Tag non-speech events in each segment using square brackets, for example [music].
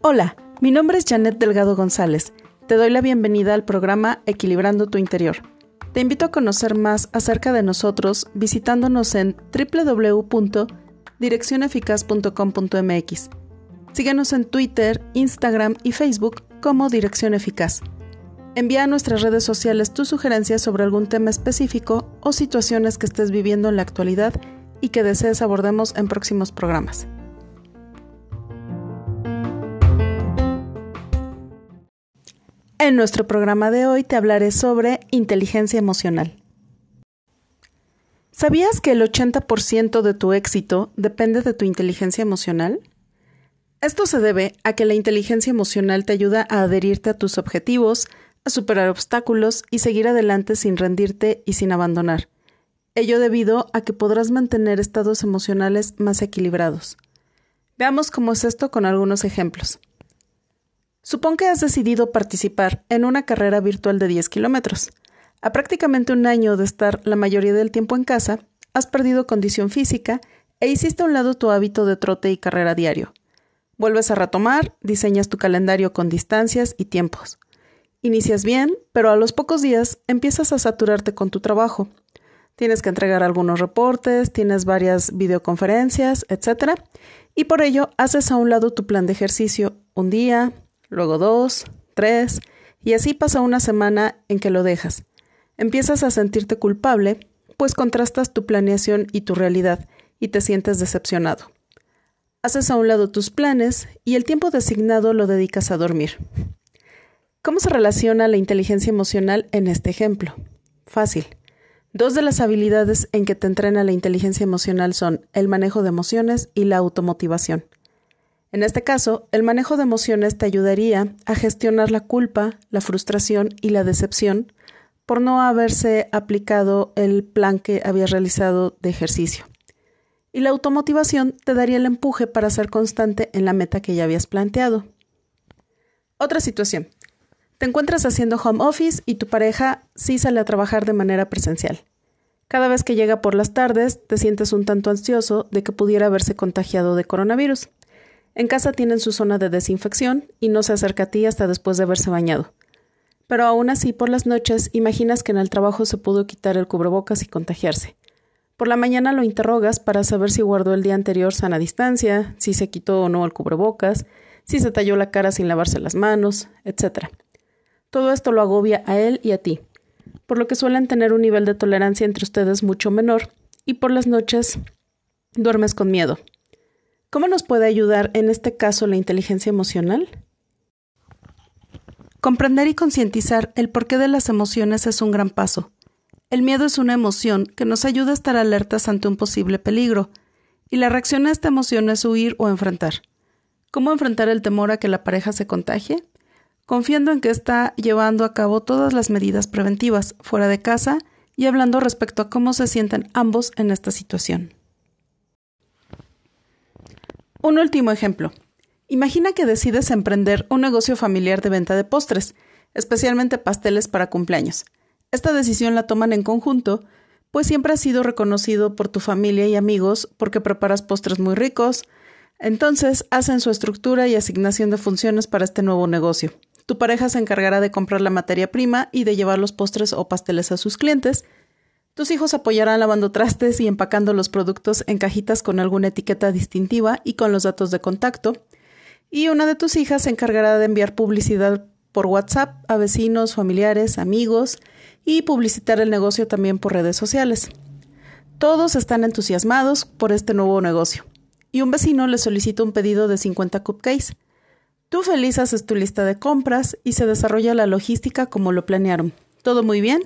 Hola, mi nombre es Janet Delgado González. Te doy la bienvenida al programa Equilibrando tu Interior. Te invito a conocer más acerca de nosotros visitándonos en www.direccioneficaz.com.mx. Síguenos en Twitter, Instagram y Facebook como Dirección Eficaz. Envía a nuestras redes sociales tus sugerencias sobre algún tema específico o situaciones que estés viviendo en la actualidad y que desees abordemos en próximos programas. En nuestro programa de hoy te hablaré sobre inteligencia emocional. ¿Sabías que el 80% de tu éxito depende de tu inteligencia emocional? Esto se debe a que la inteligencia emocional te ayuda a adherirte a tus objetivos, superar obstáculos y seguir adelante sin rendirte y sin abandonar. Ello debido a que podrás mantener estados emocionales más equilibrados. Veamos cómo es esto con algunos ejemplos. Supón que has decidido participar en una carrera virtual de 10 kilómetros. A prácticamente un año de estar la mayoría del tiempo en casa, has perdido condición física e hiciste a un lado tu hábito de trote y carrera diario. Vuelves a retomar, diseñas tu calendario con distancias y tiempos. Inicias bien, pero a los pocos días empiezas a saturarte con tu trabajo. Tienes que entregar algunos reportes, tienes varias videoconferencias, etc. Y por ello haces a un lado tu plan de ejercicio un día, luego dos, tres, y así pasa una semana en que lo dejas. Empiezas a sentirte culpable, pues contrastas tu planeación y tu realidad, y te sientes decepcionado. Haces a un lado tus planes y el tiempo designado lo dedicas a dormir. ¿Cómo se relaciona la inteligencia emocional en este ejemplo? Fácil. Dos de las habilidades en que te entrena la inteligencia emocional son el manejo de emociones y la automotivación. En este caso, el manejo de emociones te ayudaría a gestionar la culpa, la frustración y la decepción por no haberse aplicado el plan que habías realizado de ejercicio. Y la automotivación te daría el empuje para ser constante en la meta que ya habías planteado. Otra situación. Te encuentras haciendo home office y tu pareja sí sale a trabajar de manera presencial. Cada vez que llega por las tardes, te sientes un tanto ansioso de que pudiera haberse contagiado de coronavirus. En casa tienen su zona de desinfección y no se acerca a ti hasta después de haberse bañado. Pero aún así, por las noches, imaginas que en el trabajo se pudo quitar el cubrebocas y contagiarse. Por la mañana lo interrogas para saber si guardó el día anterior sana distancia, si se quitó o no el cubrebocas, si se talló la cara sin lavarse las manos, etc. Todo esto lo agobia a él y a ti, por lo que suelen tener un nivel de tolerancia entre ustedes mucho menor, y por las noches duermes con miedo. ¿Cómo nos puede ayudar en este caso la inteligencia emocional? Comprender y concientizar el porqué de las emociones es un gran paso. El miedo es una emoción que nos ayuda a estar alertas ante un posible peligro, y la reacción a esta emoción es huir o enfrentar. ¿Cómo enfrentar el temor a que la pareja se contagie? Confiando en que está llevando a cabo todas las medidas preventivas fuera de casa y hablando respecto a cómo se sienten ambos en esta situación. Un último ejemplo. Imagina que decides emprender un negocio familiar de venta de postres, especialmente pasteles para cumpleaños. Esta decisión la toman en conjunto, pues siempre has sido reconocido por tu familia y amigos porque preparas postres muy ricos. Entonces hacen su estructura y asignación de funciones para este nuevo negocio. Tu pareja se encargará de comprar la materia prima y de llevar los postres o pasteles a sus clientes, tus hijos apoyarán lavando trastes y empacando los productos en cajitas con alguna etiqueta distintiva y con los datos de contacto. Y una de tus hijas se encargará de enviar publicidad por WhatsApp a vecinos, familiares, amigos y publicitar el negocio también por redes sociales. Todos están entusiasmados por este nuevo negocio. Y un vecino le solicita un pedido de 50 cupcakes. Tú feliz haces tu lista de compras y se desarrolla la logística como lo planearon. Todo muy bien,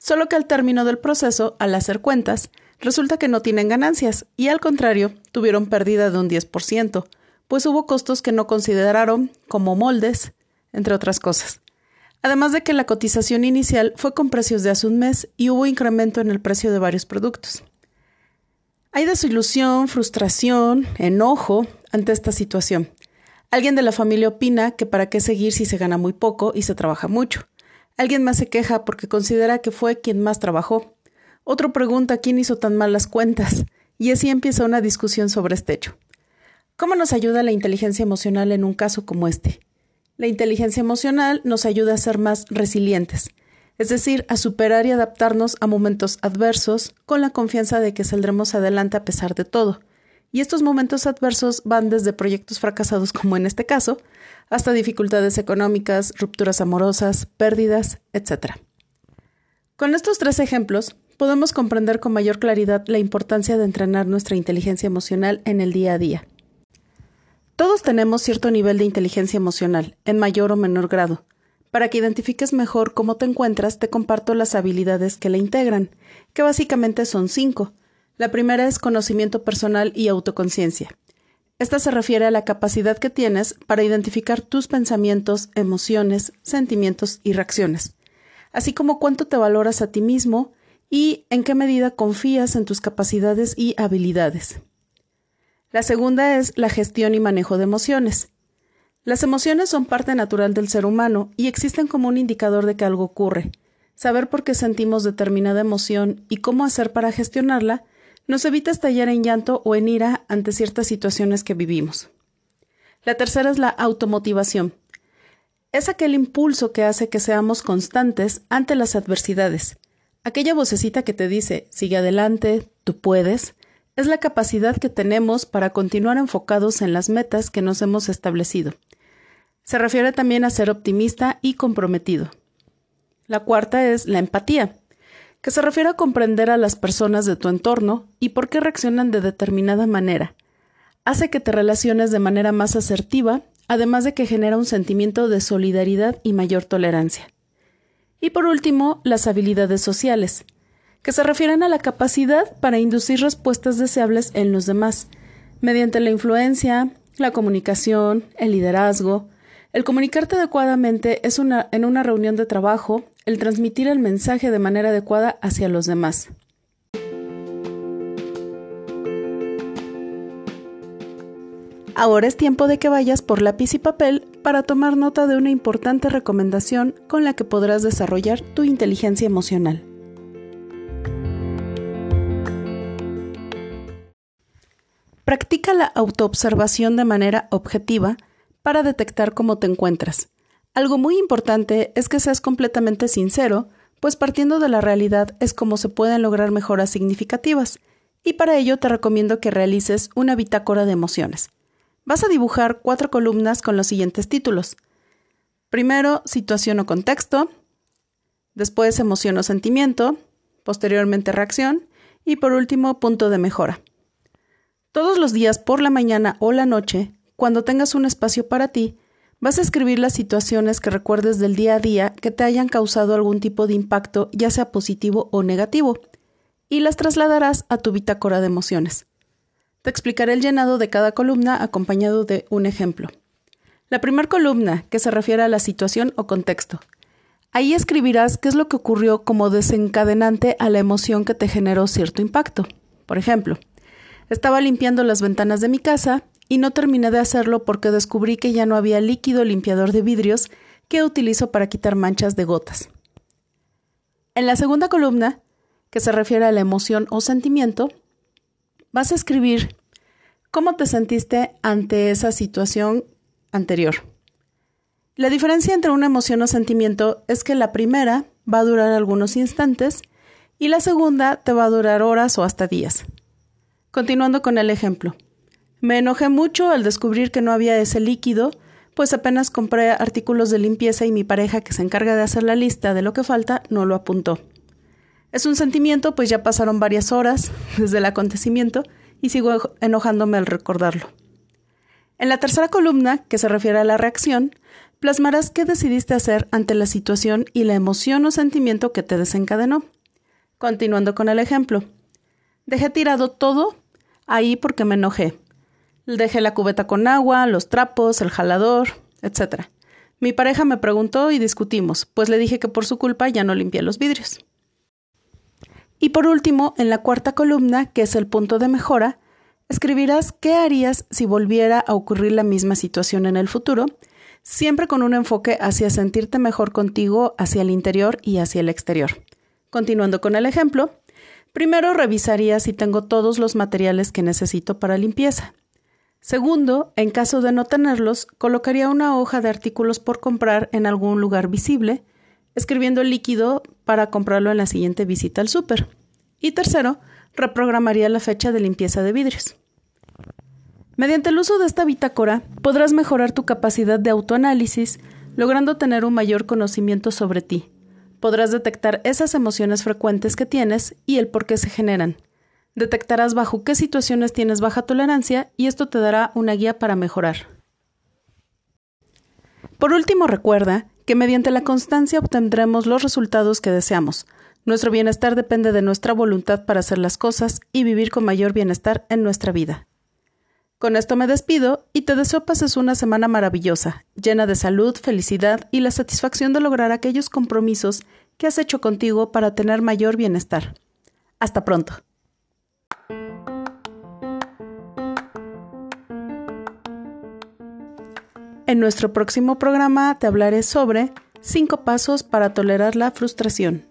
Solo que al término del proceso, al hacer cuentas, resulta que no tienen ganancias y al contrario, tuvieron pérdida de un 10%, pues hubo costos que no consideraron, como moldes, entre otras cosas. Además de que la cotización inicial fue con precios de hace un mes y hubo incremento en el precio de varios productos. Hay desilusión, frustración, enojo ante esta situación. Alguien de la familia opina que para qué seguir si se gana muy poco y se trabaja mucho. Alguien más se queja porque considera que fue quien más trabajó. Otro pregunta quién hizo tan mal las cuentas, y así empieza una discusión sobre este hecho. ¿Cómo nos ayuda la inteligencia emocional en un caso como este? La inteligencia emocional nos ayuda a ser más resilientes, es decir, a superar y adaptarnos a momentos adversos con la confianza de que saldremos adelante a pesar de todo. Y estos momentos adversos van desde proyectos fracasados como en este caso, hasta dificultades económicas, rupturas amorosas, pérdidas, etc. Con estos tres ejemplos, podemos comprender con mayor claridad la importancia de entrenar nuestra inteligencia emocional en el día a día. Todos tenemos cierto nivel de inteligencia emocional, en mayor o menor grado, para que identifiques mejor cómo te encuentras, te comparto las habilidades que la integran, que básicamente son cinco. La primera es conocimiento personal y autoconciencia. Esta se refiere a la capacidad que tienes para identificar tus pensamientos, emociones, sentimientos y reacciones, así como cuánto te valoras a ti mismo y en qué medida confías en tus capacidades y habilidades. La segunda es la gestión y manejo de emociones. Las emociones son parte natural del ser humano y existen como un indicador de que algo ocurre. Saber por qué sentimos determinada emoción y cómo hacer para gestionarla nos evita estallar en llanto o en ira ante ciertas situaciones que vivimos. La tercera es la automotivación. Es aquel impulso que hace que seamos constantes ante las adversidades. Aquella vocecita que te dice, sigue adelante, tú puedes, es la capacidad que tenemos para continuar enfocados en las metas que nos hemos establecido. Se refiere también a ser optimista y comprometido. La cuarta es la empatía, que se refiere a comprender a las personas de tu entorno y por qué reaccionan de determinada manera. Hace que te relaciones de manera más asertiva, además de que genera un sentimiento de solidaridad y mayor tolerancia. Y por último, las habilidades sociales, que se refieren a la capacidad para inducir respuestas deseables en los demás, mediante la influencia, la comunicación, el liderazgo, el comunicarte adecuadamente es una, en una reunión de trabajo, el transmitir el mensaje de manera adecuada hacia los demás. Ahora es tiempo de que vayas por lápiz y papel para tomar nota de una importante recomendación con la que podrás desarrollar tu inteligencia emocional. Practica la autoobservación de manera objetiva para detectar cómo te encuentras. Algo muy importante es que seas completamente sincero, pues partiendo de la realidad es como se pueden lograr mejoras significativas, y para ello te recomiendo que realices una bitácora de emociones. Vas a dibujar cuatro columnas con los siguientes títulos. Primero, situación o contexto, después emoción o sentimiento, posteriormente reacción y por último punto de mejora. Todos los días por la mañana o la noche cuando tengas un espacio para ti, vas a escribir las situaciones que recuerdes del día a día que te hayan causado algún tipo de impacto, ya sea positivo o negativo, y las trasladarás a tu bitácora de emociones. Te explicaré el llenado de cada columna acompañado de un ejemplo. La primera columna, que se refiere a la situación o contexto. Ahí escribirás qué es lo que ocurrió como desencadenante a la emoción que te generó cierto impacto. Por ejemplo, estaba limpiando las ventanas de mi casa y no terminé de hacerlo porque descubrí que ya no había líquido limpiador de vidrios que utilizo para quitar manchas de gotas. En la segunda columna, que se refiere a la emoción o sentimiento, vas a escribir cómo te sentiste ante esa situación anterior. La diferencia entre una emoción o sentimiento es que la primera va a durar algunos instantes y la segunda te va a durar horas o hasta días. Continuando con el ejemplo. Me enojé mucho al descubrir que no había ese líquido, pues apenas compré artículos de limpieza y mi pareja, que se encarga de hacer la lista de lo que falta, no lo apuntó. Es un sentimiento, pues ya pasaron varias horas [laughs] desde el acontecimiento y sigo enojándome al recordarlo. En la tercera columna, que se refiere a la reacción, plasmarás qué decidiste hacer ante la situación y la emoción o sentimiento que te desencadenó. Continuando con el ejemplo. Dejé tirado todo ahí porque me enojé. Dejé la cubeta con agua, los trapos, el jalador, etc. Mi pareja me preguntó y discutimos, pues le dije que por su culpa ya no limpié los vidrios. Y por último, en la cuarta columna, que es el punto de mejora, escribirás qué harías si volviera a ocurrir la misma situación en el futuro, siempre con un enfoque hacia sentirte mejor contigo, hacia el interior y hacia el exterior. Continuando con el ejemplo, Primero revisaría si tengo todos los materiales que necesito para limpieza. Segundo, en caso de no tenerlos, colocaría una hoja de artículos por comprar en algún lugar visible, escribiendo el líquido para comprarlo en la siguiente visita al súper. Y tercero, reprogramaría la fecha de limpieza de vidrios. Mediante el uso de esta bitácora podrás mejorar tu capacidad de autoanálisis, logrando tener un mayor conocimiento sobre ti. Podrás detectar esas emociones frecuentes que tienes y el por qué se generan. Detectarás bajo qué situaciones tienes baja tolerancia y esto te dará una guía para mejorar. Por último, recuerda que mediante la constancia obtendremos los resultados que deseamos. Nuestro bienestar depende de nuestra voluntad para hacer las cosas y vivir con mayor bienestar en nuestra vida. Con esto me despido y te deseo pases una semana maravillosa, llena de salud, felicidad y la satisfacción de lograr aquellos compromisos que has hecho contigo para tener mayor bienestar. Hasta pronto. En nuestro próximo programa te hablaré sobre 5 pasos para tolerar la frustración.